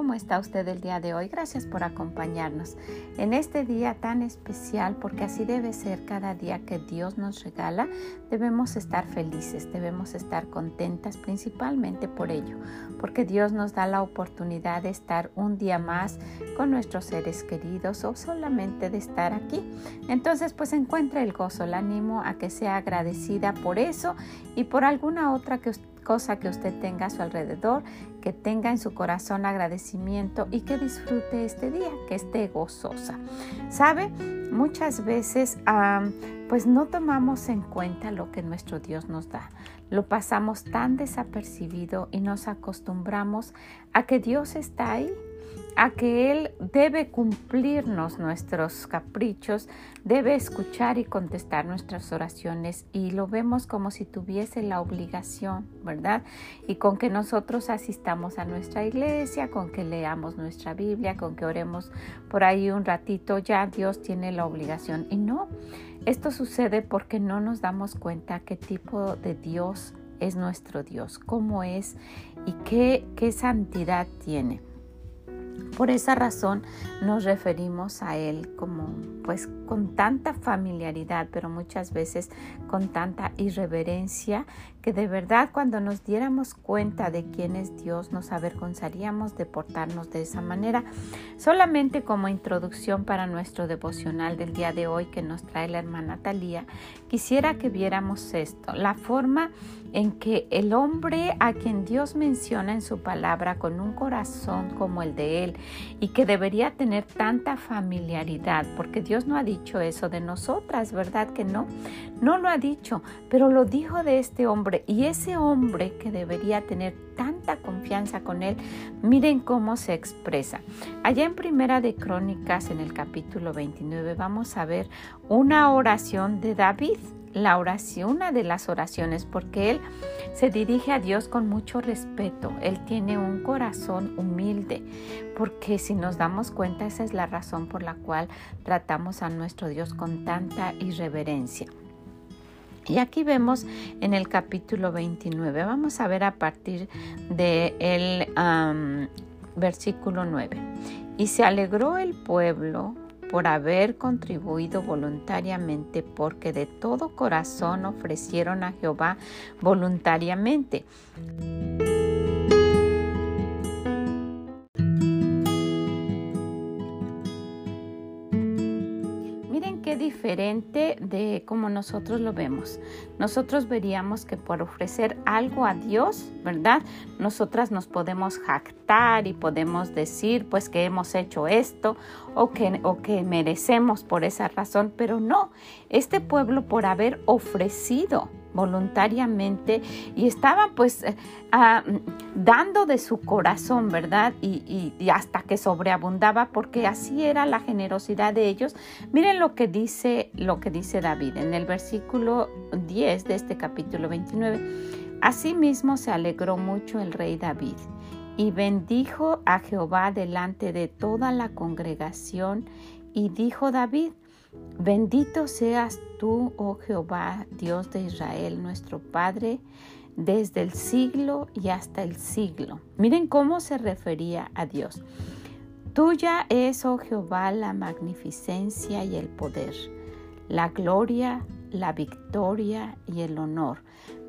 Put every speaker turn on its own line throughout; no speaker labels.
¿Cómo está usted el día de hoy? Gracias por acompañarnos en este día tan especial porque así debe ser cada día que Dios nos regala. Debemos estar felices, debemos estar contentas principalmente por ello, porque Dios nos da la oportunidad de estar un día más con nuestros seres queridos o solamente de estar aquí. Entonces, pues encuentre el gozo, el ánimo a que sea agradecida por eso y por alguna otra que usted cosa que usted tenga a su alrededor, que tenga en su corazón agradecimiento y que disfrute este día, que esté gozosa. ¿Sabe? Muchas veces pues no tomamos en cuenta lo que nuestro Dios nos da. Lo pasamos tan desapercibido y nos acostumbramos a que Dios está ahí a que Él debe cumplirnos nuestros caprichos, debe escuchar y contestar nuestras oraciones y lo vemos como si tuviese la obligación, ¿verdad? Y con que nosotros asistamos a nuestra iglesia, con que leamos nuestra Biblia, con que oremos por ahí un ratito, ya Dios tiene la obligación. Y no, esto sucede porque no nos damos cuenta qué tipo de Dios es nuestro Dios, cómo es y qué, qué santidad tiene. Por esa razón nos referimos a Él como pues con tanta familiaridad, pero muchas veces con tanta irreverencia, que de verdad cuando nos diéramos cuenta de quién es Dios nos avergonzaríamos de portarnos de esa manera. Solamente como introducción para nuestro devocional del día de hoy que nos trae la hermana Talía, quisiera que viéramos esto, la forma en que el hombre a quien Dios menciona en su palabra con un corazón como el de él y que debería tener tanta familiaridad, porque Dios no ha dicho eso de nosotras, ¿verdad que no? No lo ha dicho, pero lo dijo de este hombre y ese hombre que debería tener tanta confianza con él, miren cómo se expresa. Allá en Primera de Crónicas, en el capítulo 29, vamos a ver una oración de David la oración, una de las oraciones, porque él se dirige a Dios con mucho respeto. Él tiene un corazón humilde, porque si nos damos cuenta, esa es la razón por la cual tratamos a nuestro Dios con tanta irreverencia. Y aquí vemos en el capítulo 29, vamos a ver a partir del de versículo 9. Y se alegró el pueblo por haber contribuido voluntariamente, porque de todo corazón ofrecieron a Jehová voluntariamente. De como nosotros lo vemos. Nosotros veríamos que por ofrecer algo a Dios, ¿verdad? Nosotras nos podemos jactar y podemos decir pues que hemos hecho esto o que, o que merecemos por esa razón, pero no, este pueblo por haber ofrecido voluntariamente y estaban pues eh, ah, dando de su corazón, ¿verdad? Y, y, hasta que sobreabundaba porque así era la generosidad de ellos. Miren lo que dice lo que dice David en el versículo 10 de este capítulo 29. Asimismo se alegró mucho el rey David y bendijo a Jehová delante de toda la congregación y dijo David, Bendito seas tú, oh Jehová, Dios de Israel, nuestro Padre, desde el siglo y hasta el siglo. Miren cómo se refería a Dios. Tuya es, oh Jehová, la magnificencia y el poder, la gloria, la victoria y el honor,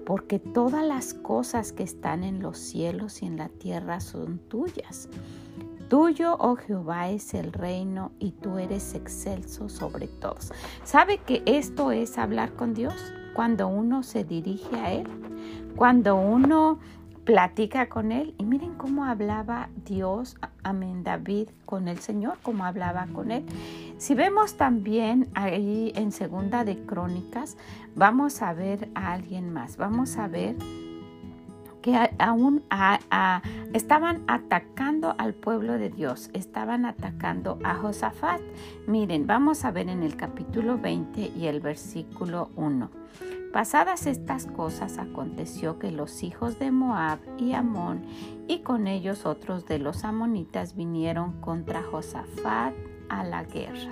porque todas las cosas que están en los cielos y en la tierra son tuyas. Tuyo, oh Jehová, es el reino y tú eres excelso sobre todos. ¿Sabe que esto es hablar con Dios? Cuando uno se dirige a Él, cuando uno platica con Él. Y miren cómo hablaba Dios, amén, David, con el Señor, cómo hablaba con Él. Si vemos también ahí en Segunda de Crónicas, vamos a ver a alguien más. Vamos a ver que aún estaban atacando al pueblo de Dios, estaban atacando a Josafat. Miren, vamos a ver en el capítulo 20 y el versículo 1. Pasadas estas cosas aconteció que los hijos de Moab y Amón y con ellos otros de los amonitas vinieron contra Josafat a la guerra.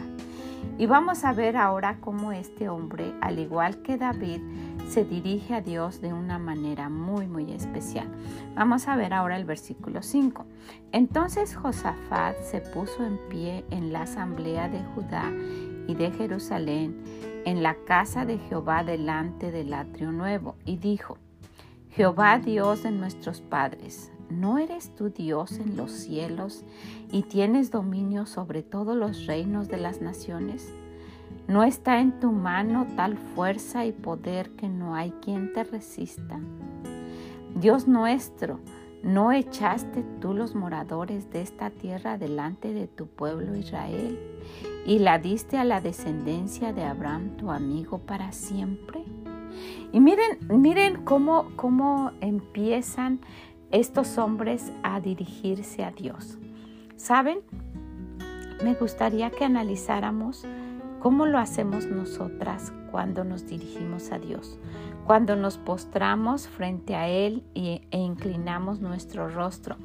Y vamos a ver ahora cómo este hombre, al igual que David, se dirige a Dios de una manera muy, muy especial. Vamos a ver ahora el versículo 5. Entonces Josafat se puso en pie en la asamblea de Judá y de Jerusalén, en la casa de Jehová delante del atrio nuevo, y dijo, Jehová Dios de nuestros padres, ¿no eres tú Dios en los cielos y tienes dominio sobre todos los reinos de las naciones? ¿No está en tu mano tal fuerza y poder que no hay quien te resista? Dios nuestro, ¿no echaste tú los moradores de esta tierra delante de tu pueblo Israel y la diste a la descendencia de Abraham, tu amigo, para siempre? Y miren, miren cómo, cómo empiezan estos hombres a dirigirse a Dios. ¿Saben? Me gustaría que analizáramos cómo lo hacemos nosotras cuando nos dirigimos a Dios, cuando nos postramos frente a Él e inclinamos nuestro rostro.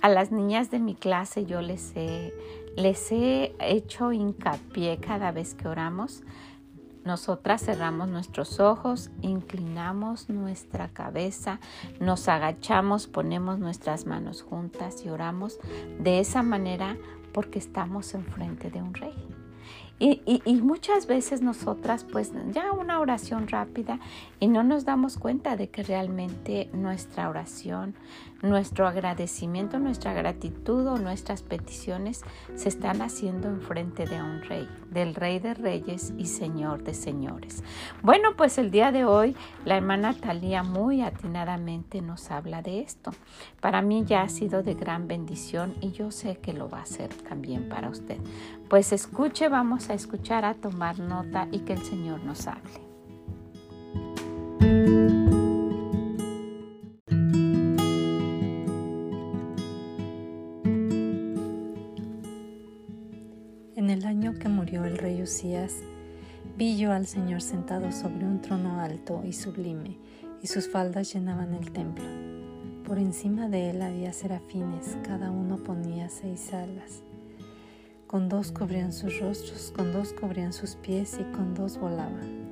A las niñas de mi clase yo les he, les he hecho hincapié cada vez que oramos nosotras cerramos nuestros ojos, inclinamos nuestra cabeza, nos agachamos, ponemos nuestras manos juntas y oramos de esa manera porque estamos enfrente de un rey. Y, muchas veces nosotras, pues ya una oración rápida y no nos damos cuenta de que realmente nuestra oración, nuestro agradecimiento, nuestra gratitud o nuestras peticiones se están haciendo enfrente de un rey, del rey de reyes y señor de señores. Bueno, pues el día de hoy la hermana Talía muy atinadamente nos habla de esto. Para mí ya ha sido de gran bendición y yo sé que lo va a ser también para usted. Pues escuche, vamos a escuchar, a tomar nota y que el Señor nos hable.
Vi yo al Señor sentado sobre un trono alto y sublime, y sus faldas llenaban el templo. Por encima de él había serafines, cada uno ponía seis alas con dos cubrían sus rostros, con dos cubrían sus pies y con dos volaban.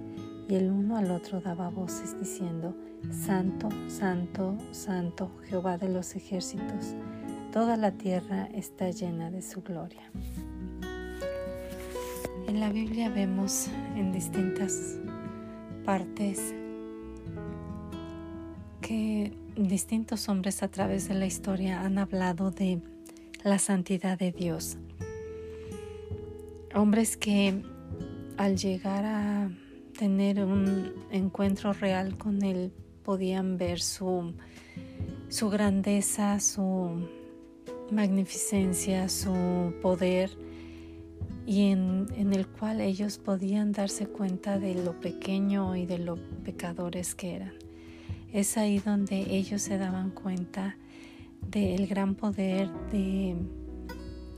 Y el uno al otro daba voces diciendo, Santo, Santo, Santo, Jehová de los ejércitos, toda la tierra está llena de su gloria. En la Biblia vemos en distintas partes que distintos hombres a través de la historia han hablado de la santidad de Dios. Hombres que al llegar a tener un encuentro real con Él podían ver su, su grandeza, su magnificencia, su poder y en, en, el cual ellos podían darse cuenta de lo pequeño y de lo pecadores que eran. Es ahí donde ellos se daban cuenta del gran poder de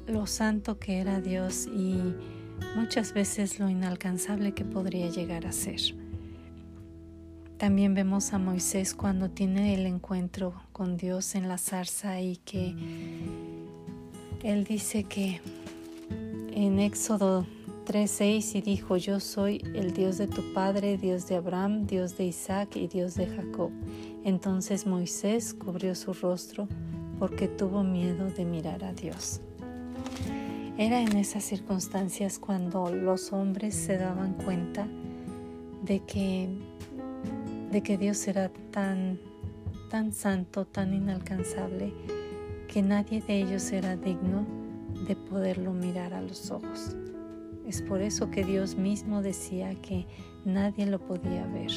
lo santo que era Dios y muchas veces lo inalcanzable que podría llegar a ser. También vemos a Moisés cuando tiene el encuentro con Dios en la zarza y que él dice que en Éxodo 3:6 y dijo, yo soy el Dios de tu padre, Dios de Abraham, Dios de Isaac y Dios de Jacob. Entonces Moisés cubrió su rostro porque tuvo miedo de mirar a Dios. Era en esas circunstancias cuando los hombres se daban cuenta de que, de que Dios era tan, tan santo, tan inalcanzable, que nadie de ellos era digno de poderlo mirar a los ojos. Es por eso que Dios mismo decía que nadie lo podía ver.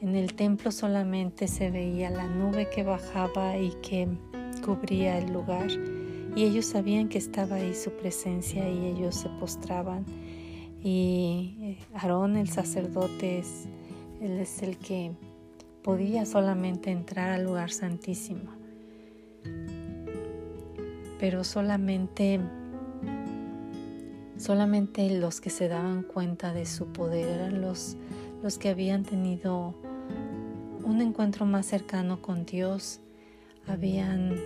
En el templo solamente se veía la nube que bajaba y que cubría el lugar y ellos sabían que estaba ahí su presencia y ellos se postraban. Y eh, Aarón, el sacerdote, es, él es el que podía solamente entrar al lugar santísimo. Pero solamente solamente los que se daban cuenta de su poder eran los, los que habían tenido un encuentro más cercano con Dios, habían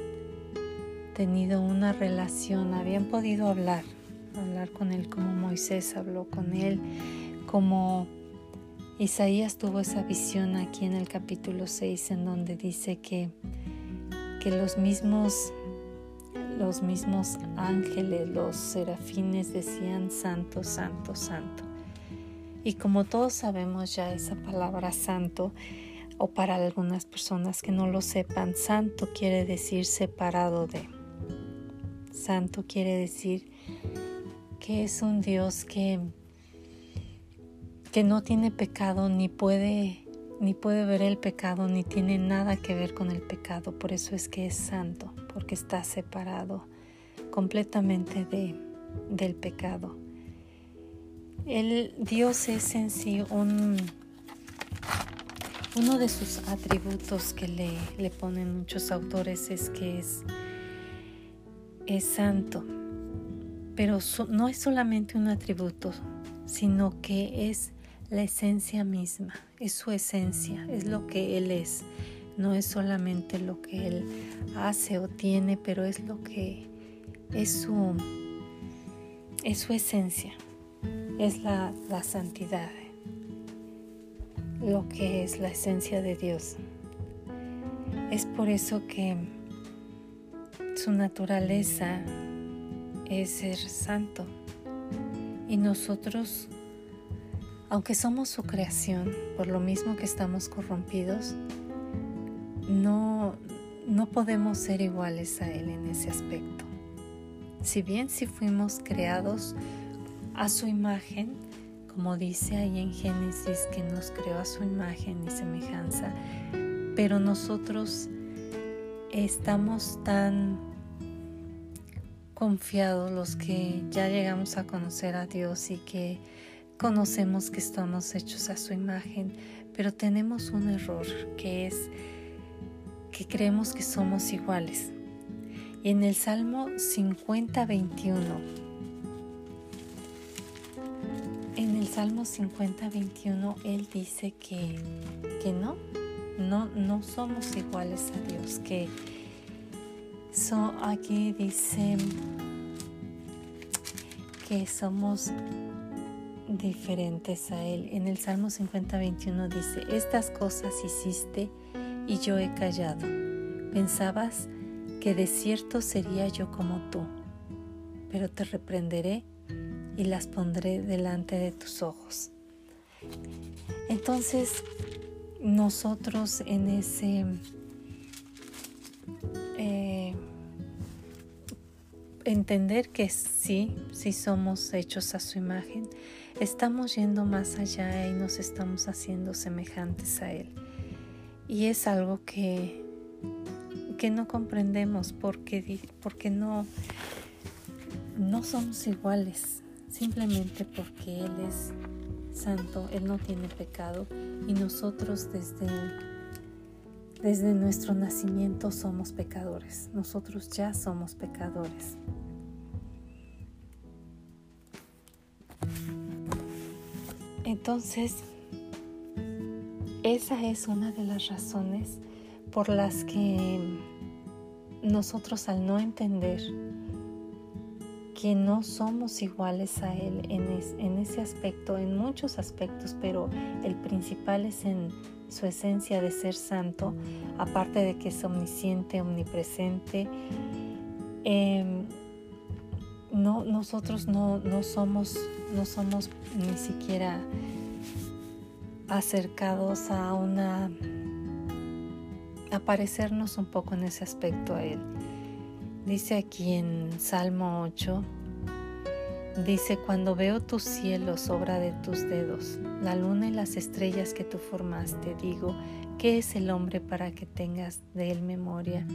tenido una relación, habían podido hablar, hablar con Él como Moisés habló con Él, como Isaías tuvo esa visión aquí en el capítulo 6 en donde dice que, que los mismos los mismos ángeles, los serafines decían santo, santo, santo. Y como todos sabemos ya esa palabra santo, o para algunas personas que no lo sepan, santo quiere decir separado de. Santo quiere decir que es un Dios que, que no tiene pecado ni puede ni puede ver el pecado ni tiene nada que ver con el pecado, por eso es que es santo, porque está separado completamente de, del pecado. El Dios es en sí un uno de sus atributos que le, le ponen muchos autores es que es, es santo, pero no es solamente un atributo, sino que es la esencia misma, es su esencia, es lo que Él es, no es solamente lo que Él hace o tiene, pero es lo que es su, es su esencia, es la, la santidad lo que es la esencia de Dios. Es por eso que su naturaleza es ser santo. Y nosotros, aunque somos su creación, por lo mismo que estamos corrompidos, no, no podemos ser iguales a Él en ese aspecto. Si bien si fuimos creados a su imagen, como dice ahí en Génesis, que nos creó a su imagen y semejanza, pero nosotros estamos tan confiados los que ya llegamos a conocer a Dios y que conocemos que estamos hechos a su imagen, pero tenemos un error que es que creemos que somos iguales. Y en el Salmo 50, 21 en el Salmo 50, 21, Él dice que, que no, no, no somos iguales a Dios, que so, aquí dice que somos diferentes a Él. En el Salmo 50, 21 dice, estas cosas hiciste y yo he callado. Pensabas que de cierto sería yo como tú, pero te reprenderé y las pondré delante de tus ojos. Entonces, nosotros en ese eh, entender que sí, sí somos hechos a su imagen, estamos yendo más allá y nos estamos haciendo semejantes a Él. Y es algo que, que no comprendemos porque, porque no, no somos iguales simplemente porque Él es santo, Él no tiene pecado y nosotros desde, desde nuestro nacimiento somos pecadores, nosotros ya somos pecadores. Entonces, esa es una de las razones por las que nosotros al no entender que no somos iguales a Él en, ese aspecto, en muchos aspectos, pero el principal es en su esencia de ser santo, aparte de que es omnisciente, omnipresente. Em, no, nosotros no, no, somos, no somos ni siquiera acercados a una a parecernos un poco en ese aspecto a Él. Dice aquí en Salmo 8, dice, cuando veo tus cielos, obra de tus dedos, la luna y las estrellas que tú formaste, digo, ¿qué es el hombre para que tengas de él memoria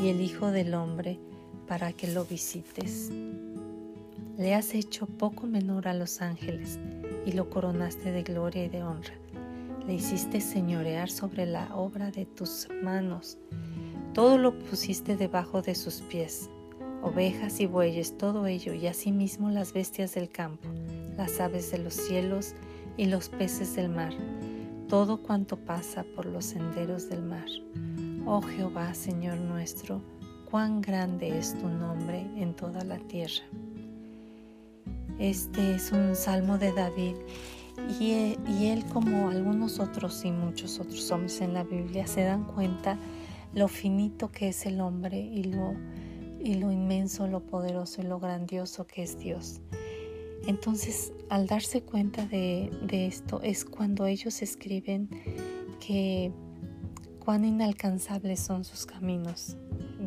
y el Hijo del hombre para que lo visites? Le has hecho poco menor a los ángeles y lo coronaste de gloria y de honra. Le hiciste señorear sobre la obra de tus manos. Todo lo pusiste debajo de sus pies, ovejas y bueyes, todo ello, y asimismo las bestias del campo, las aves de los cielos y los peces del mar, todo cuanto pasa por los senderos del mar. Oh Jehová, Señor nuestro, cuán grande es tu nombre en toda la tierra. Este es un salmo de David y, él como algunos otros y muchos otros hombres en la Biblia se dan cuenta lo finito que es el hombre y lo, y lo inmenso, lo poderoso y lo grandioso que es Dios. Entonces, al darse cuenta de, de esto es cuando ellos escriben que cuán inalcanzables son sus caminos,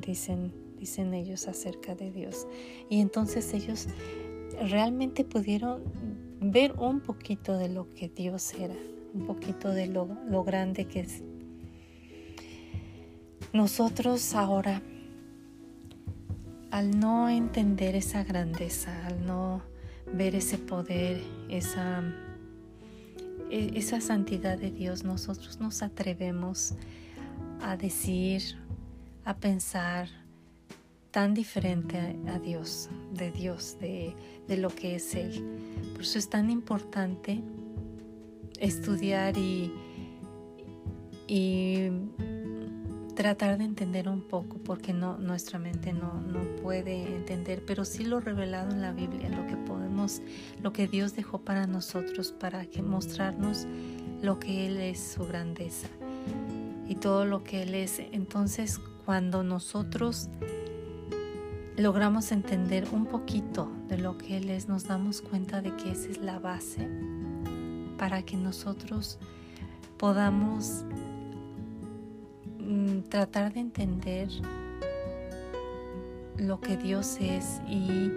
dicen, dicen ellos acerca de Dios. Y entonces ellos realmente pudieron ver un poquito de lo que Dios era, un poquito de lo, lo grande que es. Nosotros ahora, al no entender esa grandeza, al no ver ese poder, esa, e, esa santidad de Dios, nosotros nos atrevemos a decir, a pensar, tan diferente a, Dios, de Dios, de, lo que es Él. Por eso es tan importante estudiar y, y tratar de entender un poco, porque no, nuestra mente no, no, puede entender, pero sí lo revelado en la Biblia, lo que podemos, lo que Dios dejó para nosotros, para que mostrarnos lo que Él es, su grandeza y todo lo que Él es. Entonces, cuando nosotros logramos entender un poquito de lo que Él es, nos damos cuenta de que esa es la base para que nosotros podamos mm, tratar de entender lo que Dios es y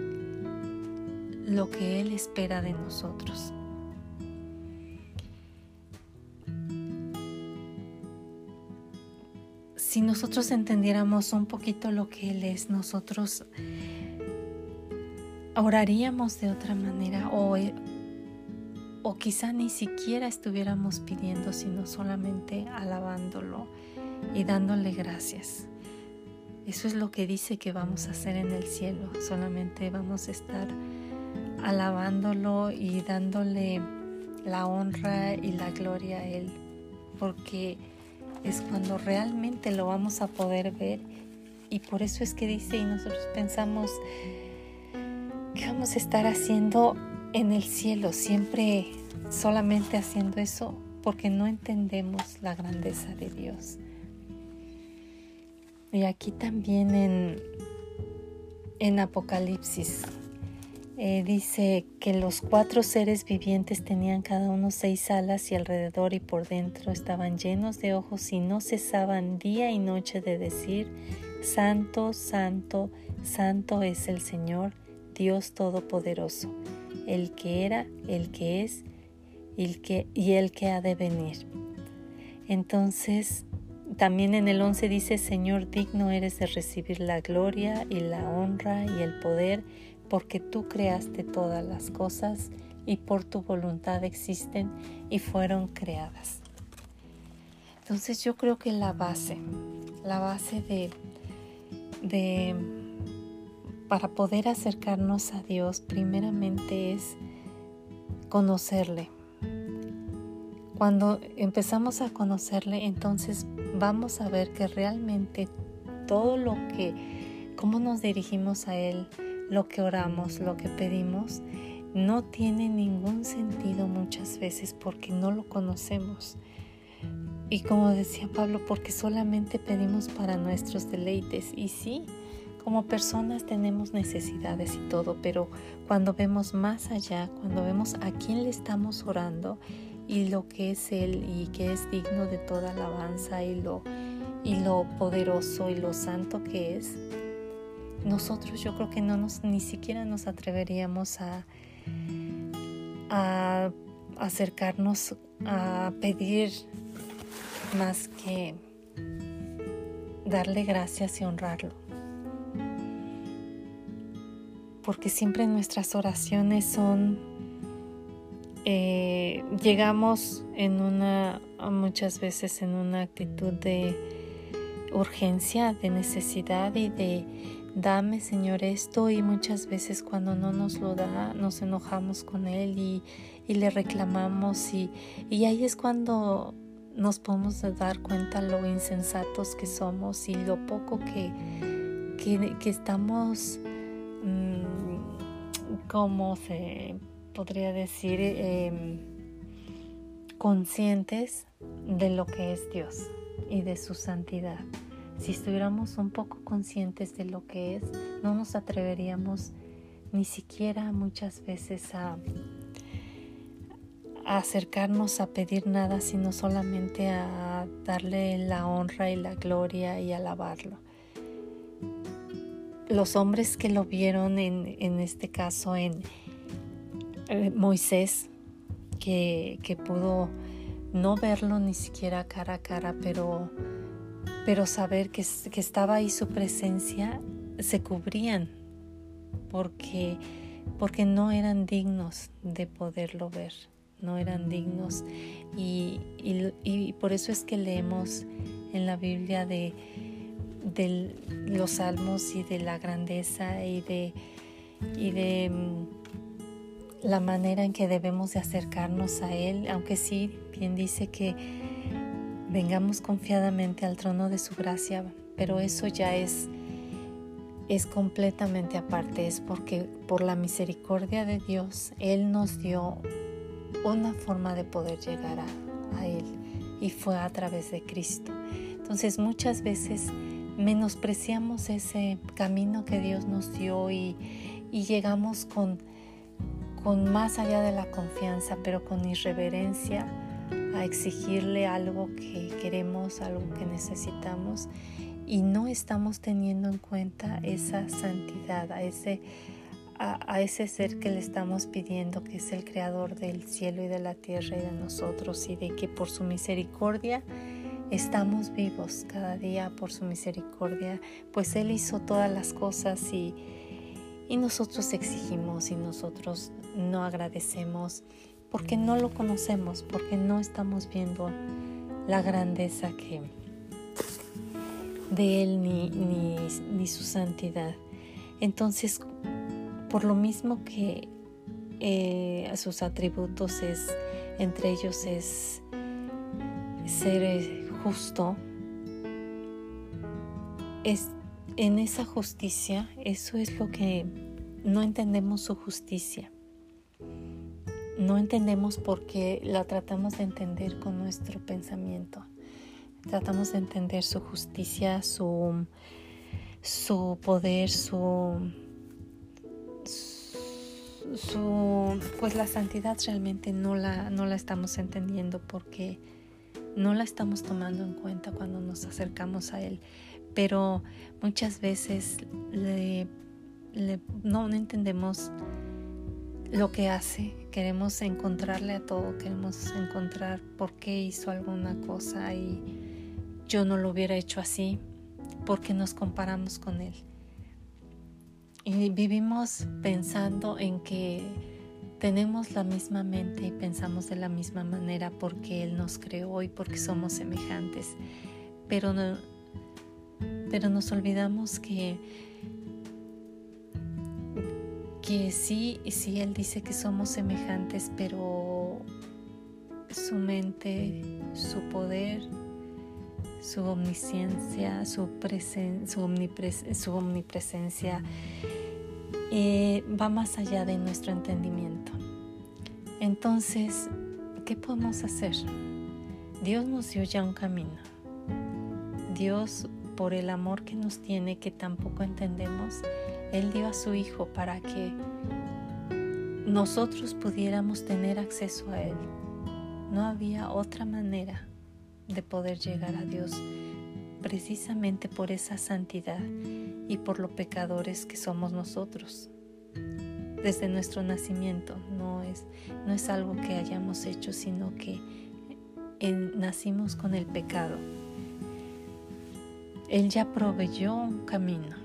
lo que Él espera de nosotros. Si nosotros entendiéramos un poquito lo que Él es, nosotros oraríamos de otra manera o, o quizá ni siquiera estuviéramos pidiendo, sino solamente alabándolo y dándole gracias. Eso es lo que dice que vamos a hacer en el cielo, solamente vamos a estar alabándolo y dándole la honra y la gloria a Él, porque es cuando realmente lo vamos a poder ver y por eso es que dice y nosotros pensamos que vamos a estar haciendo en el cielo, siempre solamente haciendo eso porque no entendemos la grandeza de Dios. Y aquí también en, en Apocalipsis eh, dice que los cuatro seres vivientes tenían cada uno seis alas y alrededor y por dentro estaban llenos de ojos y no cesaban día y noche de decir, Santo, Santo, Santo es el Señor, Dios Todopoderoso, el que era, el que es el que, y el que ha de venir. Entonces, también en el 11 dice, Señor, digno eres de recibir la gloria y la honra y el poder, porque tú creaste todas las cosas y por tu voluntad existen y fueron creadas. Entonces yo creo que la base, la base de, de para poder acercarnos a Dios primeramente es conocerle. Cuando empezamos a conocerle, entonces vamos a ver que realmente todo lo que, cómo nos dirigimos a Él, lo que oramos, lo que pedimos, no tiene ningún sentido muchas veces porque no lo conocemos. Y como decía Pablo, porque solamente pedimos para nuestros deleites. Y sí, como personas tenemos necesidades y todo, pero cuando vemos más allá, cuando vemos a quién le estamos orando y lo que es Él y que es digno de toda alabanza y lo, y lo poderoso y lo santo que es, nosotros yo creo que no nos ni siquiera nos atreveríamos a, acercarnos a pedir más que darle gracias y honrarlo. Porque siempre nuestras oraciones son eh, llegamos en una, muchas veces en una actitud de urgencia, de necesidad y de dame Señor esto y muchas veces cuando no nos lo da nos enojamos con Él y, le reclamamos y, ahí es cuando nos podemos dar cuenta lo insensatos que somos y lo poco que, que, estamos, mm, como se podría decir, em, conscientes de lo que es Dios y de su santidad. Si estuviéramos un poco conscientes de lo que es, no nos atreveríamos ni siquiera muchas veces a, acercarnos a pedir nada, sino solamente a darle la honra y la gloria y alabarlo. Los hombres que lo vieron en, este caso en eh, Moisés, que, que pudo no verlo ni siquiera cara a cara, pero pero saber que, estaba ahí su presencia, se cubrían porque, porque no eran dignos de poderlo ver, no eran dignos. Y, por eso es que leemos en la Biblia de, de, los salmos y de la grandeza y de, y de mm, la manera en que debemos de acercarnos a Él, aunque sí, bien dice que vengamos confiadamente al trono de su gracia, pero eso ya es es completamente aparte, es porque por la misericordia de Dios Él nos dio una forma de poder llegar a, Él y fue a través de Cristo. Entonces muchas veces menospreciamos ese camino que Dios nos dio y, y llegamos con, con más allá de la confianza, pero con irreverencia a exigirle algo que queremos, algo que necesitamos y no estamos teniendo en cuenta esa santidad, a ese, a, ese ser que le estamos pidiendo, que es el creador del cielo y de la tierra y de nosotros, y de que por su misericordia estamos vivos cada día, por su misericordia, pues Él hizo todas las cosas y, y nosotros exigimos y nosotros no agradecemos porque no lo conocemos, porque no estamos viendo la grandeza que de Él ni, ni, su santidad. Entonces, por lo mismo que eh, sus atributos es, entre ellos es ser eh, justo, es en esa justicia, eso es lo que no entendemos su justicia no entendemos por qué la tratamos de entender con nuestro pensamiento. Tratamos de entender su justicia, su, su poder, su, su, pues la santidad realmente no la, no la estamos entendiendo porque no la estamos tomando en cuenta cuando nos acercamos a Él. Pero muchas veces le, no entendemos lo que hace, queremos encontrarle a todo, queremos encontrar por qué hizo alguna cosa y yo no lo hubiera hecho así, porque nos comparamos con él. Y vivimos pensando en que tenemos la misma mente y pensamos de la misma manera porque Él nos creó y porque somos semejantes. Pero, no, pero nos olvidamos que que sí, sí, Él dice que somos semejantes, pero su mente, su poder, su omnisciencia, su, su, su omnipresencia eh, va más allá de nuestro entendimiento. Entonces, ¿qué podemos hacer? Dios nos dio ya un camino. Dios, por el amor que nos tiene, que tampoco entendemos, él dio a su Hijo para que nosotros pudiéramos tener acceso a Él. No había otra manera de poder llegar a Dios precisamente por esa santidad y por lo pecadores que somos nosotros. Desde nuestro nacimiento no es, no es algo que hayamos hecho, sino que nacimos con el pecado. Él ya proveyó un camino.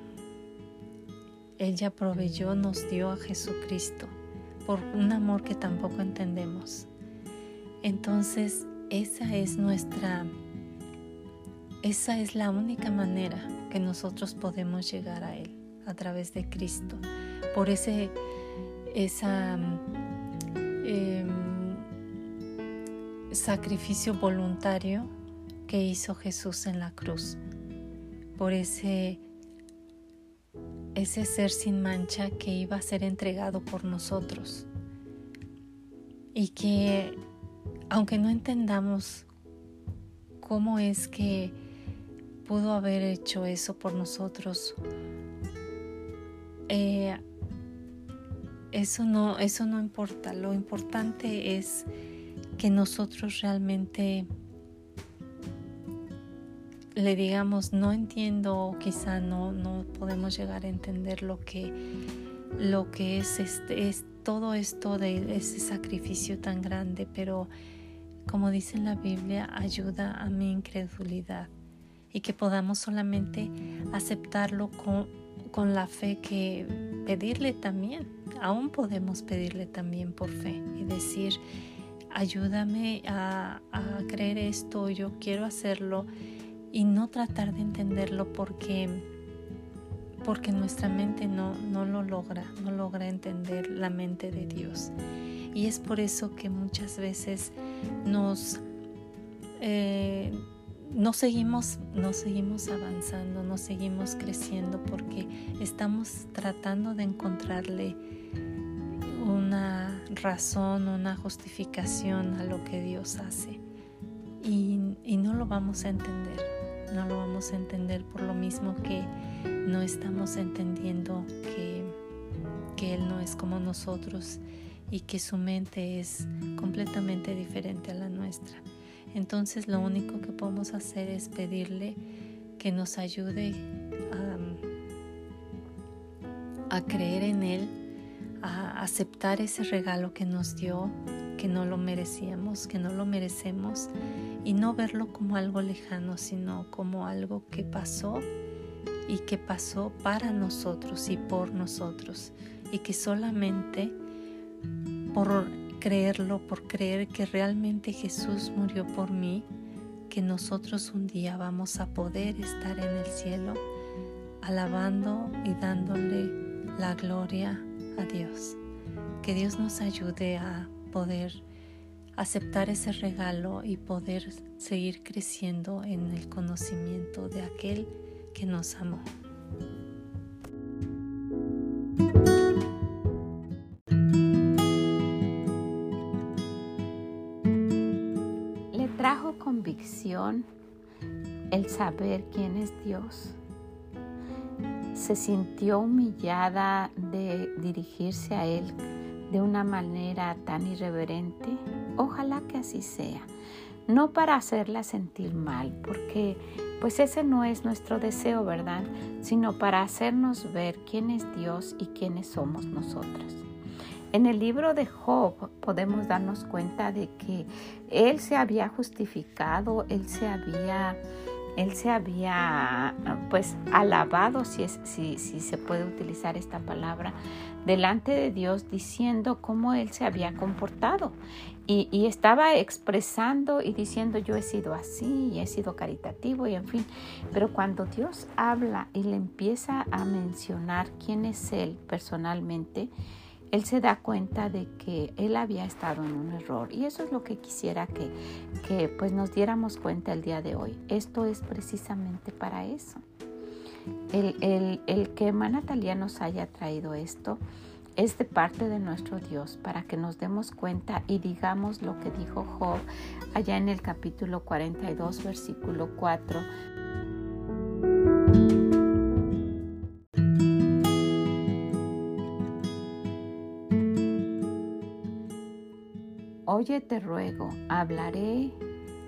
Él ya proveyó, nos dio a Jesucristo por un amor que tampoco entendemos. Entonces, esa es nuestra, esa es la única manera que nosotros podemos llegar a Él, a través de Cristo, por ese, esa, em, sacrificio voluntario que hizo Jesús en la cruz, por ese ese ser sin mancha que iba a ser entregado por nosotros. Y que aunque no entendamos cómo es que pudo haber hecho eso por nosotros, eh, eso, no, eso no importa. Lo importante es que nosotros realmente le digamos no entiendo quizá no, no podemos llegar a entender lo que, lo que es, este, es todo esto de ese sacrificio tan grande, pero como dice en la Biblia, ayuda a mi incredulidad. Y que podamos solamente aceptarlo con, con la fe que pedirle también, aún podemos pedirle también por fe y decir, ayúdame a, a creer esto, yo quiero hacerlo y no tratar de entenderlo porque porque nuestra mente no, no lo logra, no logra entender la mente de Dios. Y es por eso que muchas veces nos eh, no seguimos, no seguimos avanzando, no seguimos creciendo porque estamos tratando de encontrarle una razón, una justificación a lo que Dios hace. y no lo vamos a entender no lo vamos a entender por lo mismo que no estamos entendiendo que, que Él no es como nosotros y que su mente es completamente diferente a la nuestra. Entonces lo único que podemos hacer es pedirle que nos ayude a, a creer en Él, a aceptar ese regalo que nos dio, que no lo merecíamos, que no lo merecemos y no verlo como algo lejano, sino como algo que pasó y que pasó para nosotros y por nosotros y que solamente por creerlo, por creer que realmente Jesús murió por mí, que nosotros un día vamos a poder estar en el cielo alabando y dándole la gloria a Dios. Que Dios nos ayude a poder aceptar ese regalo y poder seguir creciendo en el conocimiento de aquel que nos amó.
Le trajo convicción el saber quién es Dios. Se sintió humillada de dirigirse a Él de una manera tan irreverente? Ojalá que así sea. No para hacerla sentir mal, porque pues ese no es nuestro deseo, ¿verdad? Sino para hacernos ver quién es Dios y quiénes somos nosotros. En el libro de Job podemos darnos cuenta de que él se había justificado, él se había él se había pues alabado, si, es, si, si, se puede utilizar esta palabra, delante de Dios diciendo cómo él se había comportado. Y, y, estaba expresando y diciendo yo he sido así y he sido caritativo y en fin. Pero cuando Dios habla y le empieza a mencionar quién es Él personalmente, él se da cuenta de que él había estado en un error y eso es lo que quisiera que, que pues nos diéramos cuenta el día de hoy. Esto es precisamente para eso. El, el, el que Manatalia nos haya traído esto es de parte de nuestro Dios para que nos demos cuenta y digamos lo que dijo Job allá en el capítulo 42 versículo 4 Oye, te ruego, hablaré,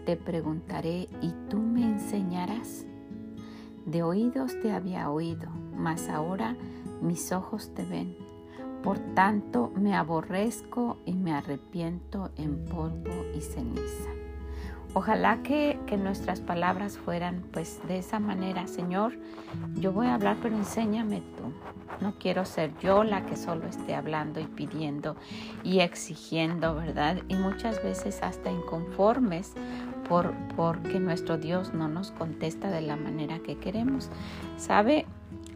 te preguntaré y tú me enseñarás. De oídos te había oído, mas ahora mis ojos te ven. Por tanto me aborrezco y me arrepiento en polvo y ceniza. Ojalá que, que, nuestras palabras fueran pues de esa manera, Señor, yo voy a hablar, pero enséñame tú. No quiero ser yo la que solo esté hablando y pidiendo y exigiendo, ¿verdad? Y muchas veces hasta inconformes por porque nuestro Dios no nos contesta de la manera que queremos. ¿Sabe?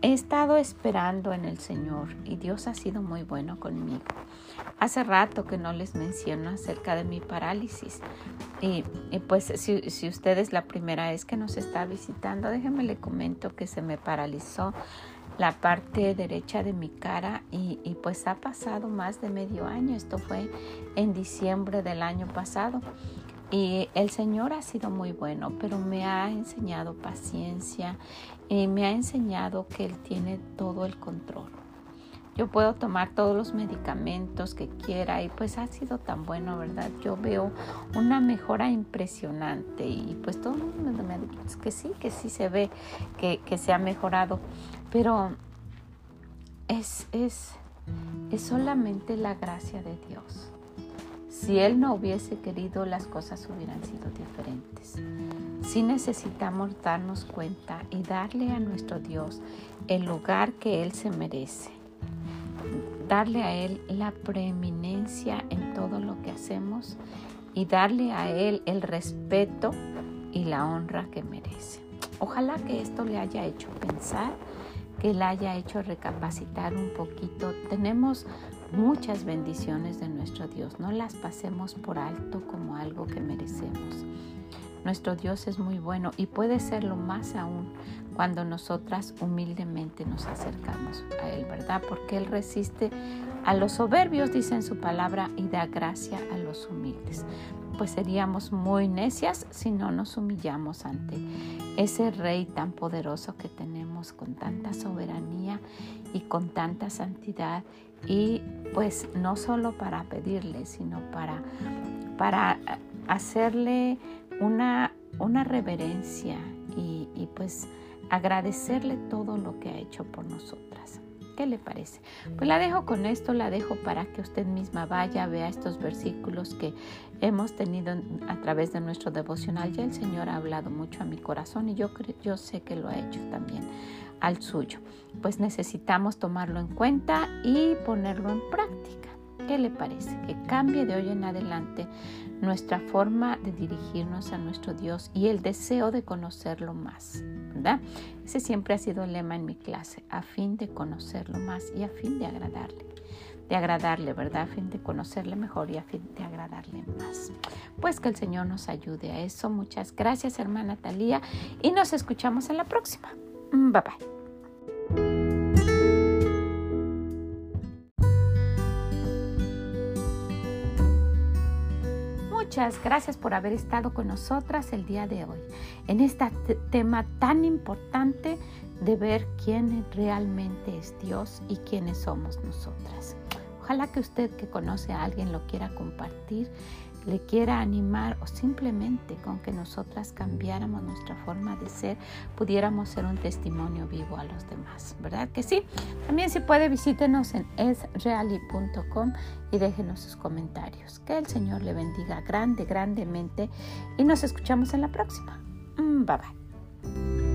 He estado esperando en el Señor y Dios ha sido muy bueno conmigo. Hace rato que no les menciono acerca de mi parálisis. Y, pues si, si, usted es la primera vez que nos está visitando, déjeme le comento que se me paralizó la parte derecha de mi cara y, y pues ha pasado más de medio año. Esto fue en diciembre del año pasado. Y el Señor ha sido muy bueno, pero me ha enseñado paciencia y me ha enseñado que Él tiene todo el control. Yo puedo tomar todos los medicamentos que quiera y pues ha sido tan bueno, ¿verdad? Yo veo una mejora impresionante y pues todo el mundo me dice que sí, que sí se ve que, se ha mejorado, pero es, es, es solamente la gracia de Dios. Si Él no hubiese querido, las cosas hubieran sido diferentes. Si necesitamos darnos cuenta y darle a nuestro Dios el lugar que Él se merece darle a Él la preeminencia en todo lo que hacemos y darle a Él el respeto y la honra que merece. Ojalá que esto le haya hecho pensar, que le haya hecho recapacitar un poquito. Tenemos muchas bendiciones de nuestro Dios, no las pasemos por alto como algo que merecemos. Nuestro Dios es muy bueno y puede serlo más aún cuando nosotras humildemente nos acercamos a Él, ¿verdad? Porque Él resiste a los soberbios, dice en su palabra, y da gracia a los humildes. Pues seríamos muy necias si no nos humillamos ante ese Rey tan poderoso que tenemos con tanta soberanía y con tanta santidad. Y pues no solo para pedirle, sino para, para hacerle una, una reverencia y, pues agradecerle todo lo que ha hecho por nosotras. ¿Qué le parece? Pues la dejo con esto, la dejo para que usted misma vaya, vea estos versículos que hemos tenido a través de nuestro devocional. Ya el Señor ha hablado mucho a mi corazón y yo, yo sé que lo ha hecho también al suyo. Pues necesitamos tomarlo en cuenta y ponerlo en práctica. ¿Qué le parece? Que cambie de hoy en adelante nuestra forma de dirigirnos a nuestro Dios y el deseo de conocerlo más, ¿verdad? Ese siempre ha sido el lema en mi clase, a fin de conocerlo más y a fin de agradarle. De agradarle, ¿verdad? A fin de conocerle mejor y a fin de agradarle más. Pues que el Señor nos ayude a eso. Muchas gracias, hermana Talía, y nos escuchamos en la próxima. Bye bye. Muchas gracias por haber estado con nosotras el día de hoy en este tema tan importante de ver quién realmente es Dios y quiénes somos nosotras. Ojalá que usted que conoce a alguien lo quiera compartir le quiera animar o simplemente con que nosotras cambiáramos nuestra forma de ser, pudiéramos ser un testimonio vivo a los demás, ¿verdad que sí? También si puede visítenos en esreali.com y déjenos sus comentarios. Que el Señor le bendiga grande, grandemente y nos escuchamos en la próxima. Mm, bye bye.